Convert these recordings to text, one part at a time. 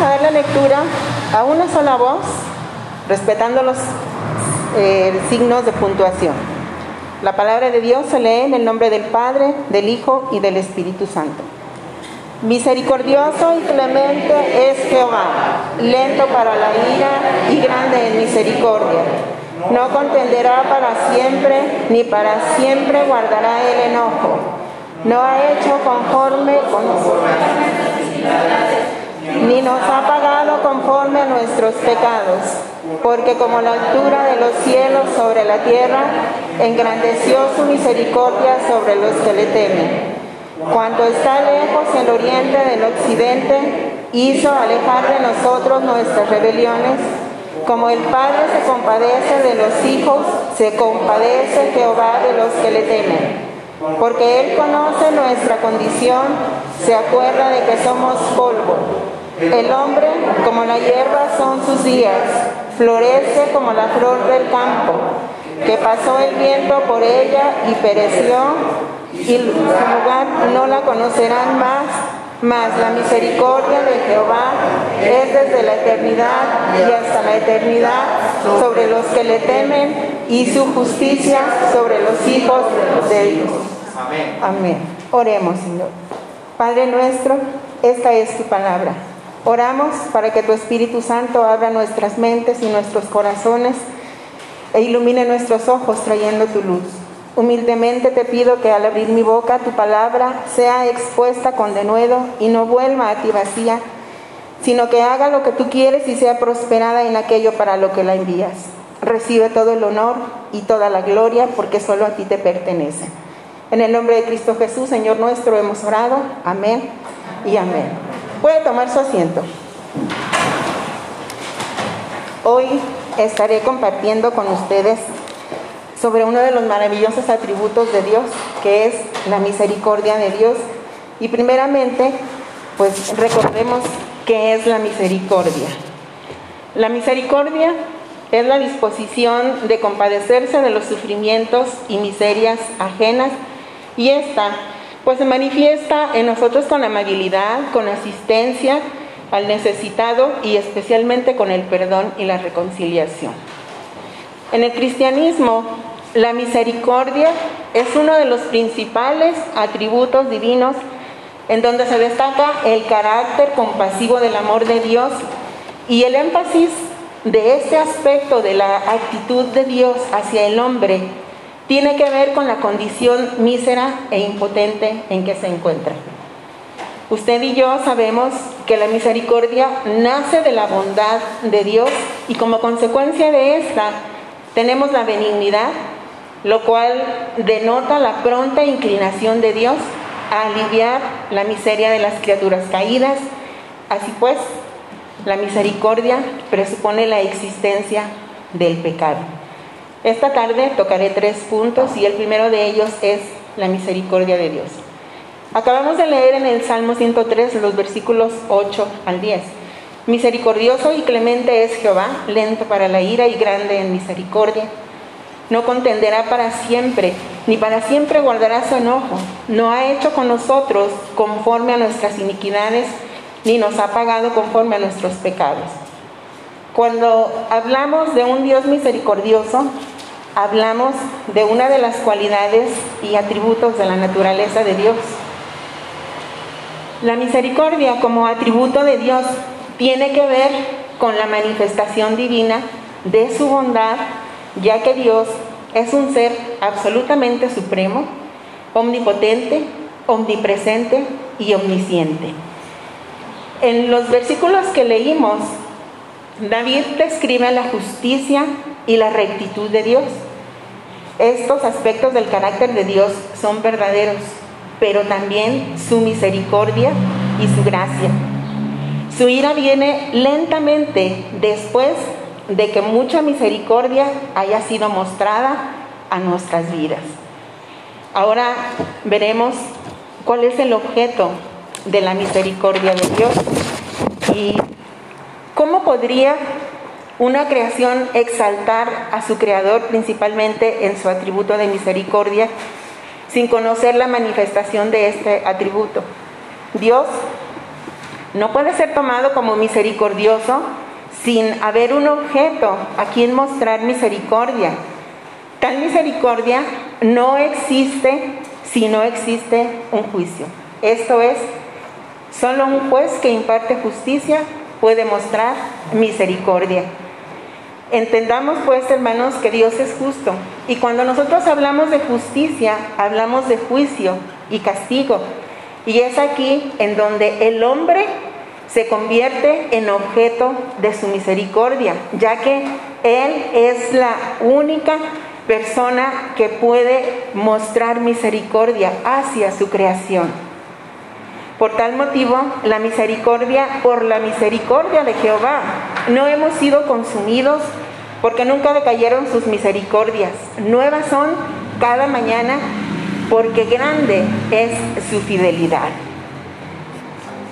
a dar la lectura a una sola voz, respetando los eh, signos de puntuación. La palabra de Dios se lee en el nombre del Padre, del Hijo y del Espíritu Santo. Misericordioso y clemente es Jehová, lento para la ira y grande en misericordia. No contenderá para siempre, ni para siempre guardará el enojo. No ha hecho conforme con nosotros ni nos ha pagado conforme a nuestros pecados, porque como la altura de los cielos sobre la tierra, engrandeció su misericordia sobre los que le temen. Cuanto está lejos el oriente del occidente, hizo alejar de nosotros nuestras rebeliones. Como el Padre se compadece de los hijos, se compadece Jehová de los que le temen. Porque Él conoce nuestra condición, se acuerda de que somos polvo. El hombre, como la hierba, son sus días, florece como la flor del campo, que pasó el viento por ella y pereció, y su lugar no la conocerán más, mas la misericordia de Jehová es desde la eternidad y hasta la eternidad sobre los que le temen y su justicia sobre los hijos de Dios. Amén. Amén. Oremos, Señor. Padre nuestro, esta es tu palabra. Oramos para que tu Espíritu Santo abra nuestras mentes y nuestros corazones e ilumine nuestros ojos trayendo tu luz. Humildemente te pido que al abrir mi boca tu palabra sea expuesta con denuedo y no vuelva a ti vacía, sino que haga lo que tú quieres y sea prosperada en aquello para lo que la envías. Recibe todo el honor y toda la gloria porque solo a ti te pertenece. En el nombre de Cristo Jesús, Señor nuestro, hemos orado. Amén y amén. Puede tomar su asiento. Hoy estaré compartiendo con ustedes sobre uno de los maravillosos atributos de Dios, que es la misericordia de Dios. Y primeramente, pues recordemos qué es la misericordia. La misericordia es la disposición de compadecerse de los sufrimientos y miserias ajenas y esta pues se manifiesta en nosotros con amabilidad, con asistencia al necesitado y especialmente con el perdón y la reconciliación. En el cristianismo, la misericordia es uno de los principales atributos divinos en donde se destaca el carácter compasivo del amor de Dios y el énfasis de este aspecto de la actitud de Dios hacia el hombre tiene que ver con la condición mísera e impotente en que se encuentra. Usted y yo sabemos que la misericordia nace de la bondad de Dios y como consecuencia de esta tenemos la benignidad, lo cual denota la pronta inclinación de Dios a aliviar la miseria de las criaturas caídas. Así pues, la misericordia presupone la existencia del pecado. Esta tarde tocaré tres puntos y el primero de ellos es la misericordia de Dios. Acabamos de leer en el Salmo 103 los versículos 8 al 10. Misericordioso y clemente es Jehová, lento para la ira y grande en misericordia. No contenderá para siempre, ni para siempre guardará su enojo. No ha hecho con nosotros conforme a nuestras iniquidades, ni nos ha pagado conforme a nuestros pecados. Cuando hablamos de un Dios misericordioso, hablamos de una de las cualidades y atributos de la naturaleza de Dios. La misericordia como atributo de Dios tiene que ver con la manifestación divina de su bondad, ya que Dios es un ser absolutamente supremo, omnipotente, omnipresente y omnisciente. En los versículos que leímos, David describe la justicia y la rectitud de Dios. Estos aspectos del carácter de Dios son verdaderos, pero también su misericordia y su gracia. Su ira viene lentamente después de que mucha misericordia haya sido mostrada a nuestras vidas. Ahora veremos cuál es el objeto de la misericordia de Dios y cómo podría una creación exaltar a su creador principalmente en su atributo de misericordia sin conocer la manifestación de este atributo. Dios no puede ser tomado como misericordioso sin haber un objeto a quien mostrar misericordia. Tal misericordia no existe si no existe un juicio. Esto es, solo un juez que imparte justicia puede mostrar misericordia. Entendamos pues, hermanos, que Dios es justo. Y cuando nosotros hablamos de justicia, hablamos de juicio y castigo. Y es aquí en donde el hombre se convierte en objeto de su misericordia, ya que Él es la única persona que puede mostrar misericordia hacia su creación. Por tal motivo, la misericordia, por la misericordia de Jehová, no hemos sido consumidos porque nunca decayeron sus misericordias. Nuevas son cada mañana porque grande es su fidelidad.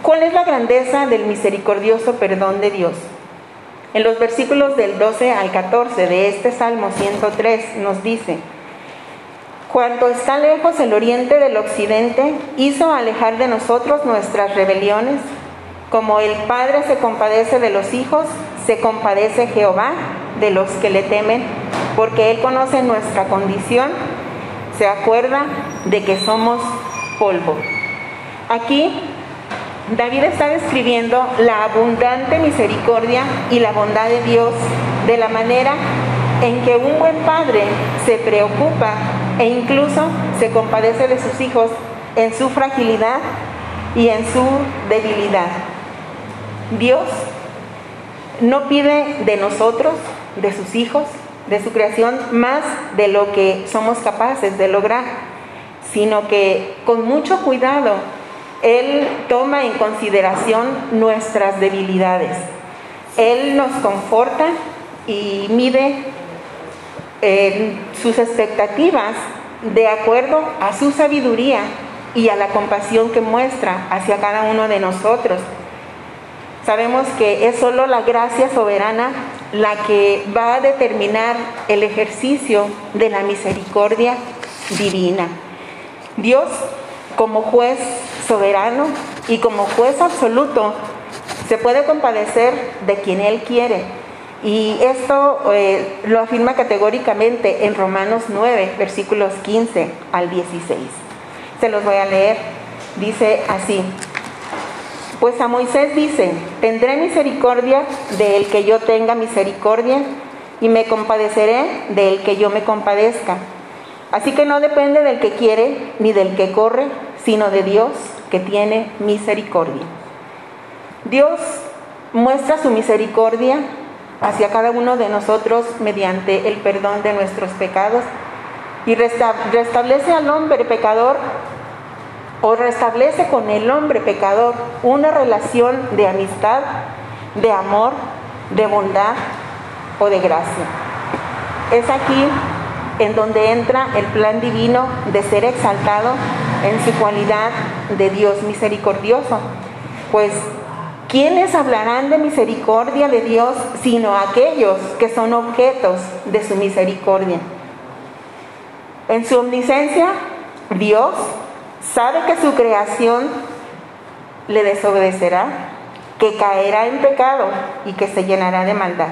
¿Cuál es la grandeza del misericordioso perdón de Dios? En los versículos del 12 al 14 de este Salmo 103 nos dice, Cuanto está lejos el oriente del occidente, hizo alejar de nosotros nuestras rebeliones. Como el Padre se compadece de los hijos, se compadece Jehová de los que le temen, porque Él conoce nuestra condición, se acuerda de que somos polvo. Aquí David está describiendo la abundante misericordia y la bondad de Dios de la manera en que un buen padre se preocupa e incluso se compadece de sus hijos en su fragilidad y en su debilidad. Dios no pide de nosotros, de sus hijos, de su creación, más de lo que somos capaces de lograr, sino que con mucho cuidado él toma en consideración nuestras debilidades. Él nos conforta y mide eh, sus expectativas de acuerdo a su sabiduría y a la compasión que muestra hacia cada uno de nosotros. Sabemos que es solo la gracia soberana la que va a determinar el ejercicio de la misericordia divina. Dios, como juez soberano y como juez absoluto se puede compadecer de quien Él quiere. Y esto eh, lo afirma categóricamente en Romanos 9, versículos 15 al 16. Se los voy a leer. Dice así. Pues a Moisés dice, tendré misericordia del que yo tenga misericordia y me compadeceré del que yo me compadezca. Así que no depende del que quiere ni del que corre, sino de Dios que tiene misericordia. Dios muestra su misericordia hacia cada uno de nosotros mediante el perdón de nuestros pecados y restablece al hombre pecador o restablece con el hombre pecador una relación de amistad, de amor, de bondad o de gracia. Es aquí en donde entra el plan divino de ser exaltado en su cualidad de Dios misericordioso. Pues, ¿quiénes hablarán de misericordia de Dios sino aquellos que son objetos de su misericordia? En su omnisciencia, Dios sabe que su creación le desobedecerá, que caerá en pecado y que se llenará de maldad.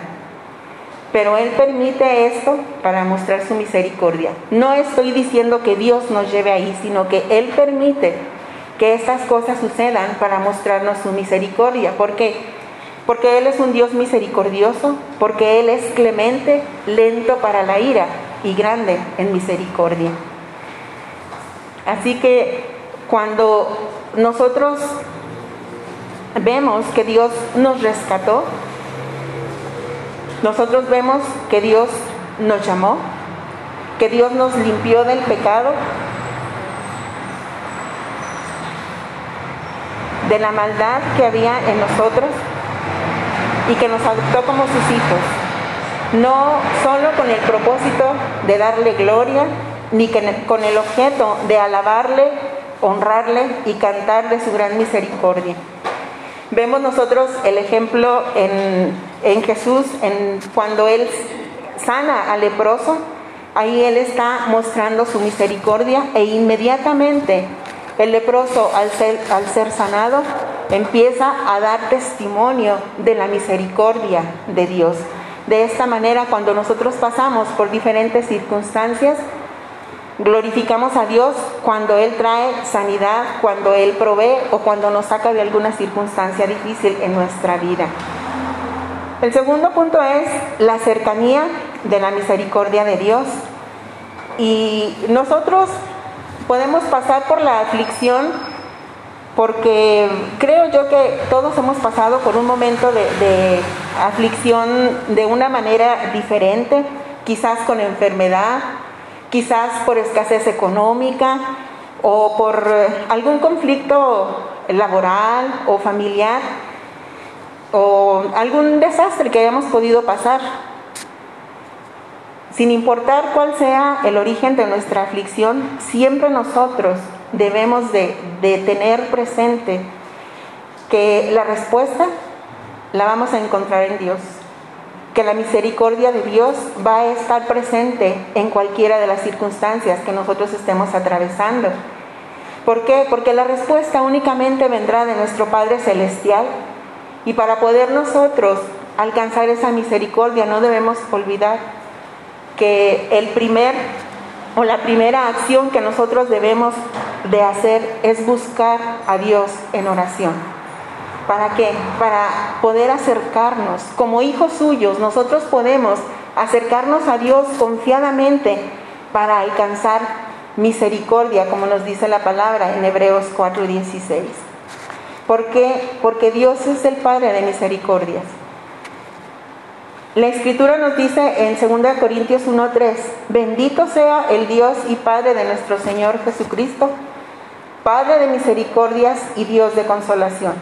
Pero Él permite esto para mostrar su misericordia. No estoy diciendo que Dios nos lleve ahí, sino que Él permite que estas cosas sucedan para mostrarnos su misericordia. ¿Por qué? Porque Él es un Dios misericordioso, porque Él es clemente, lento para la ira y grande en misericordia. Así que cuando nosotros vemos que Dios nos rescató, nosotros vemos que Dios nos llamó, que Dios nos limpió del pecado, de la maldad que había en nosotros y que nos adoptó como sus hijos, no solo con el propósito de darle gloria, ni con el objeto de alabarle, honrarle y cantar de su gran misericordia. Vemos nosotros el ejemplo en, Jesús, en, cuando Él sana al leproso, ahí Él está mostrando su misericordia e inmediatamente el leproso al ser, sanado empieza a dar testimonio de la misericordia de Dios. De esta manera, cuando nosotros pasamos por diferentes circunstancias, glorificamos a Dios cuando Él trae sanidad, cuando Él provee o cuando nos saca de alguna circunstancia difícil en nuestra vida. El segundo punto es la cercanía de la misericordia de Dios. Y nosotros podemos pasar por la aflicción porque creo yo que todos hemos pasado por un momento de, aflicción de una manera diferente, quizás con enfermedad, quizás por escasez económica o por algún conflicto laboral o familiar o algún desastre que hayamos podido pasar. Sin importar cuál sea el origen de nuestra aflicción, siempre nosotros debemos de, tener presente que la respuesta la vamos a encontrar en Dios, que la misericordia de Dios va a estar presente en cualquiera de las circunstancias que nosotros estemos atravesando. ¿Por qué? Porque la respuesta únicamente vendrá de nuestro Padre Celestial y para poder nosotros alcanzar esa misericordia no debemos olvidar que el primer o la primera acción que nosotros debemos de hacer es buscar a Dios en oración. ¿Para qué? Para poder acercarnos. Como hijos suyos, nosotros podemos acercarnos a Dios confiadamente para alcanzar misericordia, como nos dice la palabra en Hebreos 4:16. ¿Por qué? Porque Dios es el Padre de misericordias. La escritura nos dice en 2 Corintios 1:3, bendito sea el Dios y Padre de nuestro Señor Jesucristo, Padre de misericordias y Dios de consolación.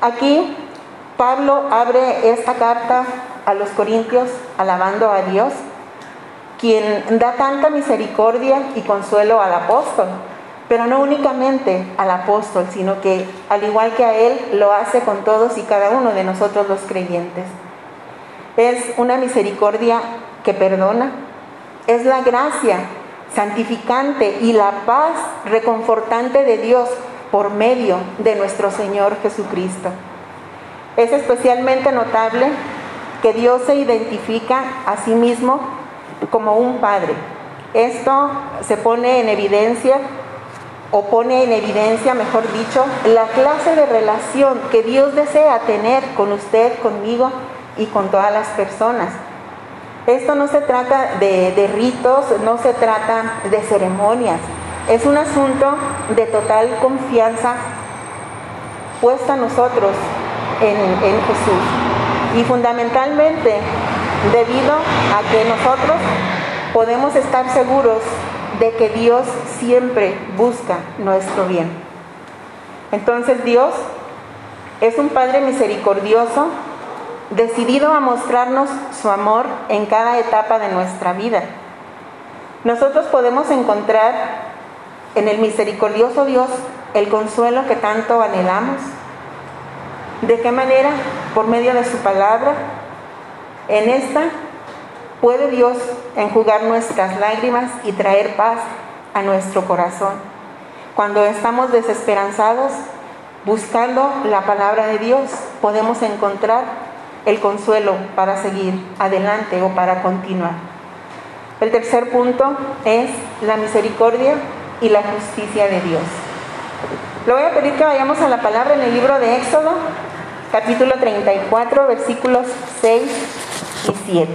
Aquí Pablo abre esta carta a los Corintios alabando a Dios, quien da tanta misericordia y consuelo al apóstol, pero no únicamente al apóstol, sino que al igual que a él lo hace con todos y cada uno de nosotros los creyentes. Es una misericordia que perdona. Es la gracia santificante y la paz reconfortante de Dios por medio de nuestro Señor Jesucristo. Es especialmente notable que Dios se identifica a sí mismo como un Padre. Esto se pone en evidencia o pone en evidencia, mejor dicho, la clase de relación que Dios desea tener con usted, conmigo y con todas las personas. Esto no se trata de, ritos, no se trata de ceremonias, es un asunto de total confianza puesta a nosotros en, en Jesús. Y fundamentalmente debido a que nosotros podemos estar seguros de que Dios siempre busca nuestro bien. Entonces Dios es un Padre misericordioso decidido a mostrarnos su amor en cada etapa de nuestra vida. Nosotros podemos encontrar en el misericordioso Dios el consuelo que tanto anhelamos. ¿De qué manera? Por medio de su palabra. En esta puede Dios enjugar nuestras lágrimas y traer paz a nuestro corazón. Cuando estamos desesperanzados, buscando la palabra de Dios, podemos encontrar el consuelo para seguir adelante o para continuar. El tercer punto es la misericordia y la justicia de Dios. Le voy a pedir que vayamos a la palabra en el libro de Éxodo, capítulo 34, versículos 6 y 7.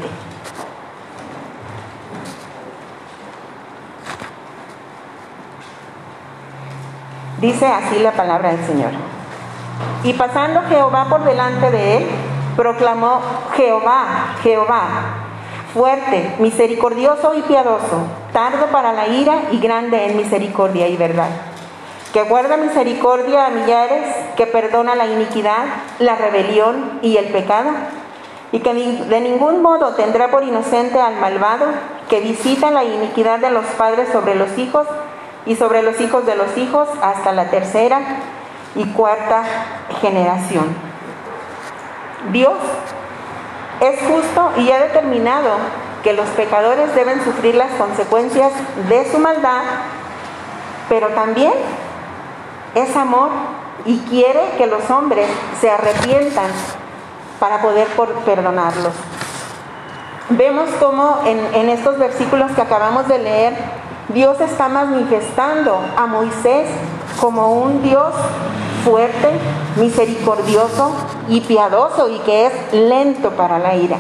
Dice así la palabra del Señor. Y pasando Jehová por delante de él, proclamó Jehová, Jehová, fuerte, misericordioso y piadoso, tardo para la ira y grande en misericordia y verdad, que guarda misericordia a millares, que perdona la iniquidad, la rebelión y el pecado, y que de ningún modo tendrá por inocente al malvado, que visita la iniquidad de los padres sobre los hijos y sobre los hijos de los hijos hasta la tercera y cuarta generación. Dios es justo y ha determinado que los pecadores deben sufrir las consecuencias de su maldad, pero también es amor y quiere que los hombres se arrepientan para poder perdonarlos. Vemos cómo en, estos versículos que acabamos de leer, Dios está manifestando a Moisés como un Dios fuerte, misericordioso y piadoso y que es lento para la ira.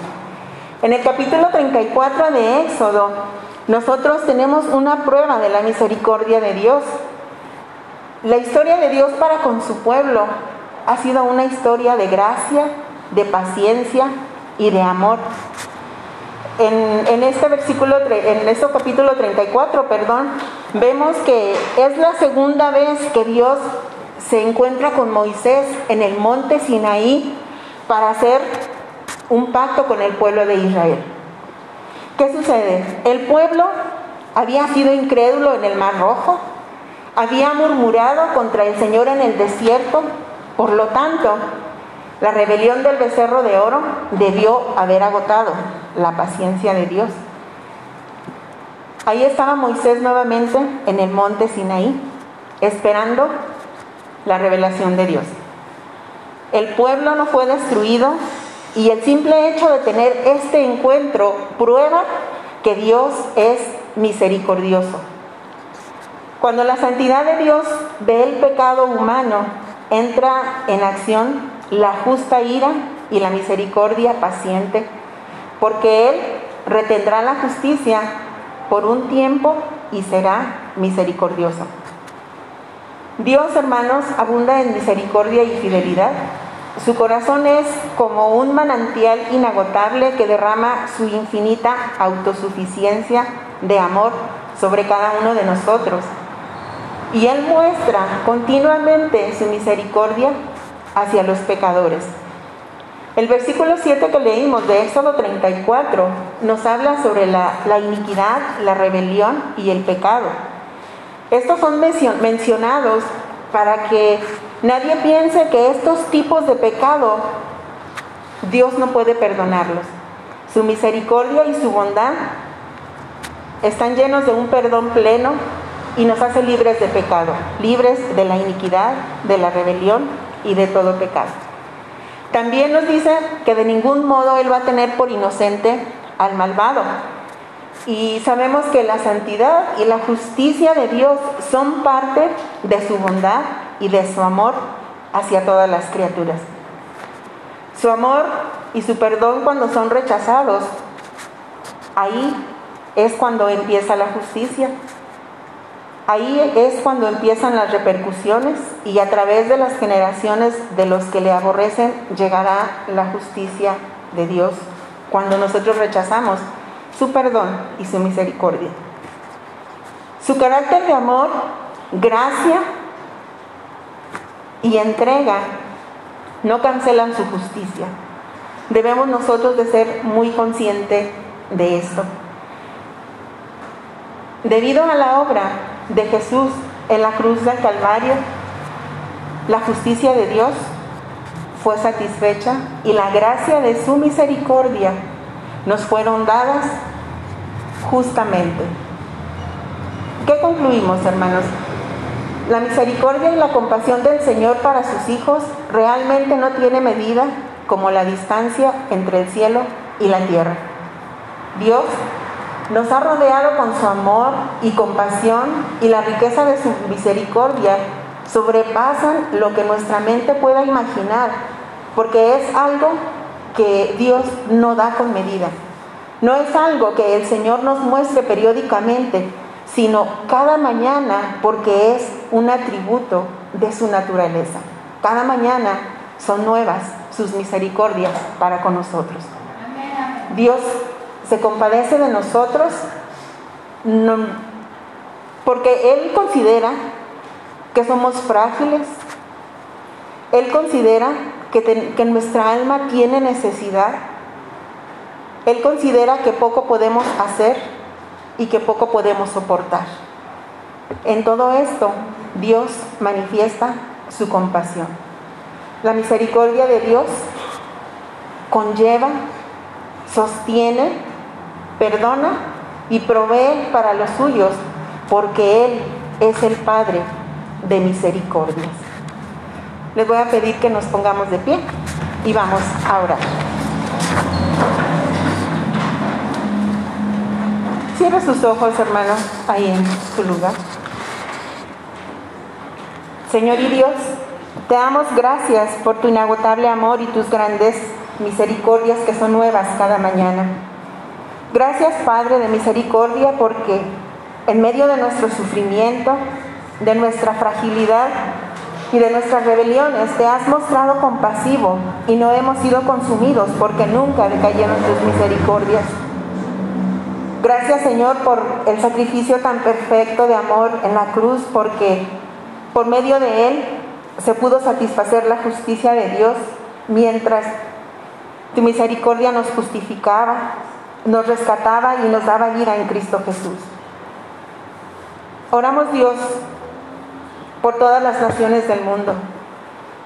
En el capítulo 34 de Éxodo, nosotros tenemos una prueba de la misericordia de Dios. La historia de Dios para con su pueblo ha sido una historia de gracia, de paciencia y de amor. En, este versículo, en este capítulo 34, perdón, vemos que es la segunda vez que Dios se encuentra con Moisés en el monte Sinaí para hacer un pacto con el pueblo de Israel. ¿Qué sucede? El pueblo había sido incrédulo en el Mar Rojo, había murmurado contra el Señor en el desierto, por lo tanto, la rebelión del becerro de oro debió haber agotado la paciencia de Dios. Ahí estaba Moisés nuevamente en el monte Sinaí, esperando la revelación de Dios. El pueblo no fue destruido y el simple hecho de tener este encuentro prueba que Dios es misericordioso. Cuando la santidad de Dios ve el pecado humano, entra en acción la justa ira y la misericordia paciente, porque Él retendrá la justicia por un tiempo y será misericordioso. Dios, hermanos, abunda en misericordia y fidelidad. Su corazón es como un manantial inagotable que derrama su infinita autosuficiencia de amor sobre cada uno de nosotros. Y Él muestra continuamente su misericordia hacia los pecadores. El versículo 7 que leímos de Éxodo 34 nos habla sobre la, iniquidad, la rebelión y el pecado. Estos son mencionados para que nadie piense que estos tipos de pecado Dios no puede perdonarlos. Su misericordia y su bondad están llenos de un perdón pleno y nos hace libres de pecado, libres de la iniquidad, de la rebelión y de todo pecado. También nos dice que de ningún modo Él va a tener por inocente al malvado. Y sabemos que la santidad y la justicia de Dios son parte de su bondad y de su amor hacia todas las criaturas. Su amor y su perdón cuando son rechazados, ahí es cuando empieza la justicia Ahí es cuando empiezan las repercusiones y a través de las generaciones de los que le aborrecen llegará la justicia de Dios cuando nosotros rechazamos su perdón y su misericordia. Su carácter de amor, gracia y entrega no cancelan su justicia. Debemos nosotros de ser muy conscientes de esto. Debido a la obra de Jesús en la cruz del Calvario, la justicia de Dios fue satisfecha y la gracia de su misericordia nos fueron dadas justamente. ¿Qué concluimos, hermanos? La misericordia y la compasión del Señor para sus hijos realmente no tiene medida como la distancia entre el cielo y la tierra. Dios nos ha rodeado con su amor y compasión y la riqueza de su misericordia sobrepasan lo que nuestra mente pueda imaginar, porque es algo que Dios no da con medida. No es algo que el Señor nos muestre periódicamente, sino cada mañana porque es un atributo de su naturaleza. Cada mañana son nuevas sus misericordias para con nosotros. Dios se compadece de nosotros porque Él considera que somos frágiles, Él considera que, nuestra alma tiene necesidad, Él considera que poco podemos hacer y que poco podemos soportar. En todo esto, Dios manifiesta su compasión. La misericordia de Dios conlleva, sostiene perdona y provee para los suyos, porque Él es el Padre de misericordias. Les voy a pedir que nos pongamos de pie y vamos a orar. Cierra sus ojos, hermano, ahí en su lugar. Señor y Dios, te damos gracias por tu inagotable amor y tus grandes misericordias que son nuevas cada mañana. Gracias, Padre de misericordia, porque en medio de nuestro sufrimiento, de nuestra fragilidad y de nuestras rebeliones, te has mostrado compasivo y no hemos sido consumidos porque nunca decayeron tus misericordias. Gracias Señor por el sacrificio tan perfecto de amor en la cruz, porque por medio de él se pudo satisfacer la justicia de Dios, mientras tu misericordia nos justificaba, nos rescataba y nos daba vida en Cristo Jesús. Oramos Dios por todas las naciones del mundo,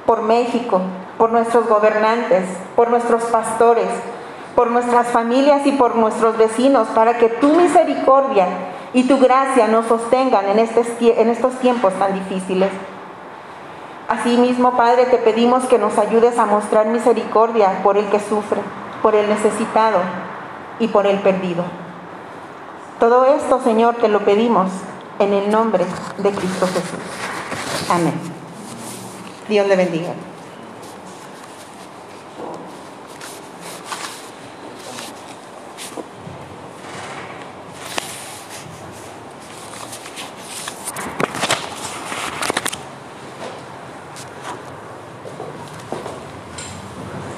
por México, por nuestros gobernantes, por nuestros pastores, por nuestras familias y por nuestros vecinos, para que tu misericordia y tu gracia nos sostengan en, en estos tiempos tan difíciles. Asimismo, Padre, te pedimos que nos ayudes a mostrar misericordia por el que sufre, por el necesitado y por el perdido. Todo esto, Señor, te lo pedimos en el nombre de Cristo Jesús. Amén. Dios le bendiga.